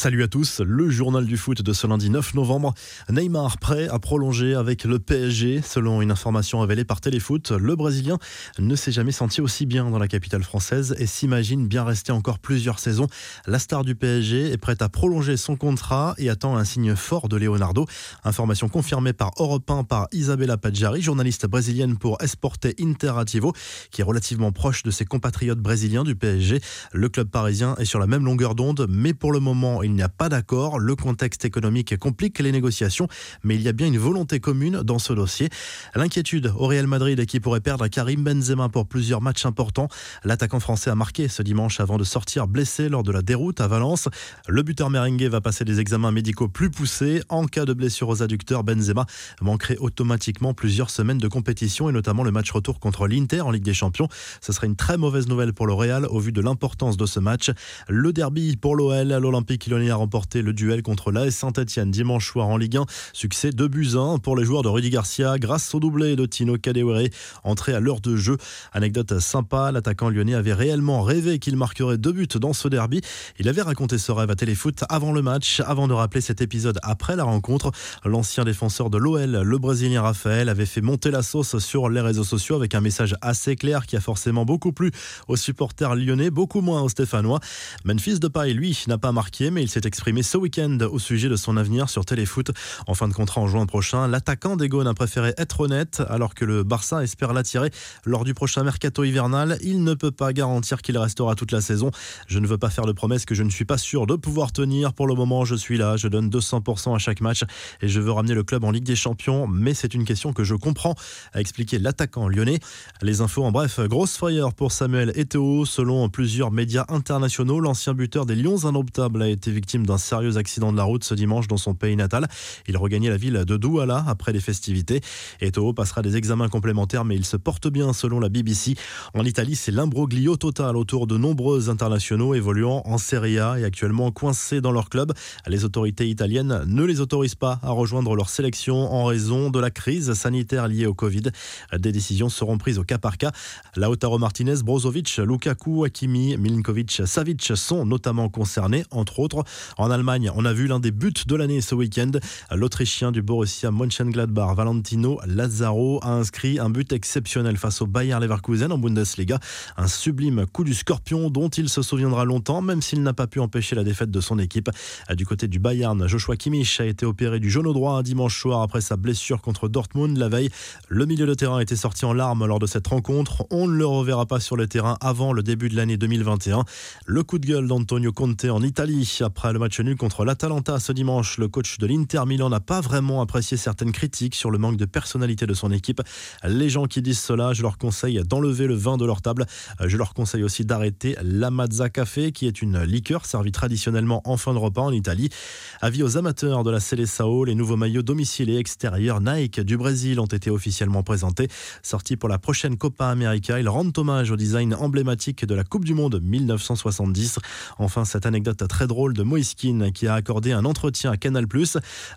Salut à tous, le journal du foot de ce lundi 9 novembre. Neymar prêt à prolonger avec le PSG. Selon une information révélée par Téléfoot, le Brésilien ne s'est jamais senti aussi bien dans la capitale française et s'imagine bien rester encore plusieurs saisons. La star du PSG est prête à prolonger son contrat et attend un signe fort de Leonardo. Information confirmée par Europe 1 par Isabella Paggiari, journaliste brésilienne pour Esporte Interativo, qui est relativement proche de ses compatriotes brésiliens du PSG. Le club parisien est sur la même longueur d'onde, mais pour le moment, il n'y a pas d'accord. Le contexte économique complique les négociations, mais il y a bien une volonté commune dans ce dossier. L'inquiétude au Real Madrid qui pourrait perdre Karim Benzema pour plusieurs matchs importants. L'attaquant français a marqué ce dimanche avant de sortir blessé lors de la déroute à Valence. Le buteur merengue va passer des examens médicaux plus poussés. En cas de blessure aux adducteurs, Benzema manquerait automatiquement plusieurs semaines de compétition et notamment le match retour contre l'Inter en Ligue des Champions. Ce serait une très mauvaise nouvelle pour le Real au vu de l'importance de ce match. Le derby pour l'OL à l'Olympique A remporté le duel contre l'AS Saint-Etienne dimanche soir en Ligue 1. Succès de buts 1 pour les joueurs de Rudy Garcia grâce au doublé de Tino Kadewere entré à l'heure de jeu. Anecdote sympa, l'attaquant lyonnais avait réellement rêvé qu'il marquerait deux buts dans ce derby. Il avait raconté ce rêve à Téléfoot avant le match, avant de rappeler cet épisode après la rencontre. L'ancien défenseur de l'OL, le Brésilien Raphaël, avait fait monter la sauce sur les réseaux sociaux avec un message assez clair qui a forcément beaucoup plu aux supporters lyonnais, beaucoup moins aux Stéphanois. Memphis Depay, lui, n'a pas marqué, mais il s'est exprimé ce week-end au sujet de son avenir sur Téléfoot. En fin de contrat en juin prochain, l'attaquant des a préféré être honnête alors que le Barça espère l'attirer lors du prochain mercato hivernal. Il ne peut pas garantir qu'il restera toute la saison. Je ne veux pas faire de promesses que je ne suis pas sûr de pouvoir tenir. Pour le moment, je suis là, je donne 200% à chaque match et je veux ramener le club en Ligue des Champions, mais c'est une question que je comprends, a expliqué l'attaquant lyonnais. Les infos en bref, grosse frayeur pour Samuel Eto'o. Selon plusieurs médias internationaux, l'ancien buteur des Lions Indomptables a été victime d'un sérieux accident de la route ce dimanche dans son pays natal. Il regagnait la ville de Douala après les festivités. Eto'o passera des examens complémentaires, mais il se porte bien selon la BBC. En Italie, c'est l'imbroglio total autour de nombreux internationaux évoluant en Serie A et actuellement coincés dans leur club. Les autorités italiennes ne les autorisent pas à rejoindre leur sélection en raison de la crise sanitaire liée au Covid. Des décisions seront prises au cas par cas. Lautaro Martinez, Brozovic, Lukaku, Hakimi, Milinkovic, Savic sont notamment concernés, entre autres. En Allemagne, on a vu l'un des buts de l'année ce week-end. L'Autrichien du Borussia Mönchengladbach, Valentino Lazaro, a inscrit un but exceptionnel face au Bayer Leverkusen en Bundesliga. Un sublime coup du scorpion dont il se souviendra longtemps, même s'il n'a pas pu empêcher la défaite de son équipe. Du côté du Bayern, Joshua Kimmich a été opéré du genou droit dimanche soir après sa blessure contre Dortmund la veille. Le milieu de terrain été sorti en larmes lors de cette rencontre. On ne le reverra pas sur le terrain avant le début de l'année 2021. Le coup de gueule d'Antonio Conte en Italie après le match nul contre l'Atalanta ce dimanche, le coach de l'Inter Milan n'a pas vraiment apprécié certaines critiques sur le manque de personnalité de son équipe. Les gens qui disent cela, je leur conseille d'enlever le vin de leur table. Je leur conseille aussi d'arrêter l'Amazza Café, qui est une liqueur servie traditionnellement en fin de repas en Italie. Avis aux amateurs de la Seleção, les nouveaux maillots domiciliés extérieurs Nike du Brésil ont été officiellement présentés. Sortis pour la prochaine Copa América, ils rendent hommage au design emblématique de la Coupe du Monde 1970. Enfin, cette anecdote très drôle de Moïse qui a accordé un entretien à Canal+.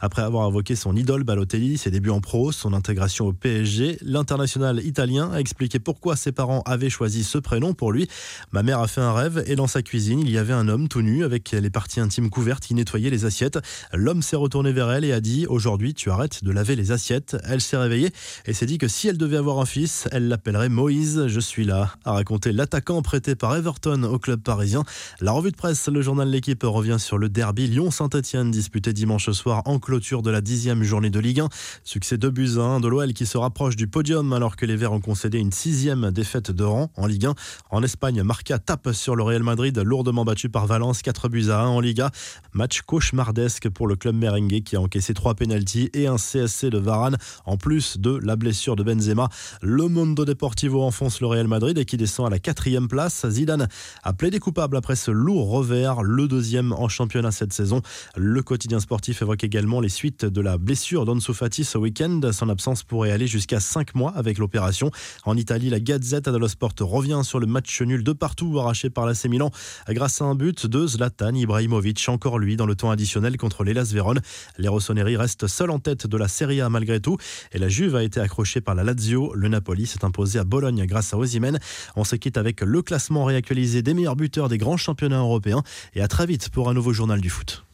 Après avoir invoqué son idole Balotelli, ses débuts en pro, son intégration au PSG, l'international italien a expliqué pourquoi ses parents avaient choisi ce prénom pour lui. Ma mère a fait un rêve et dans sa cuisine, il y avait un homme tout nu avec les parties intimes couvertes qui nettoyait les assiettes. L'homme s'est retourné vers elle et a dit "Aujourd'hui, tu arrêtes de laver les assiettes." Elle s'est réveillée et s'est dit que si elle devait avoir un fils, elle l'appellerait Moïse. Je suis là, a raconté l'attaquant prêté par Everton au club parisien. La revue de presse, le journal L'équipe revient sur le derby Lyon-Saint-Etienne disputé dimanche soir en clôture de la dixième journée de Ligue 1. Succès de buts 1 de l'OL qui se rapproche du podium alors que les Verts ont concédé une sixième défaite de rang en Ligue 1. En Espagne, Marca tape sur le Real Madrid lourdement battu par Valence 4 buts à 1 en Liga. Match cauchemardesque pour le club merengue qui a encaissé 3 pénalties et un CSC de Varane en plus de la blessure de Benzema. Le Mondo Deportivo enfonce le Real Madrid et qui descend à la quatrième place. Zidane a plaidé coupable après ce lourd revers, le deuxième en championnat cette saison. Le quotidien sportif évoque également les suites de la blessure d'Ansu Fati ce week-end. Son absence pourrait aller jusqu'à 5 mois avec l'opération. En Italie, la Gazette dello Sport revient sur le match nul de partout arraché par l'AC Milan grâce à un but de Zlatan Ibrahimovic, encore lui dans le temps additionnel contre l'Elas Vérone. Les Rossoneri restent seuls en tête de la Serie A malgré tout et la Juve a été accrochée par la Lazio. Le Napoli s'est imposé à Bologne grâce à Osimhen. On se quitte avec le classement réactualisé des meilleurs buteurs des grands championnats européens et à très vite pour nouveau journal du foot.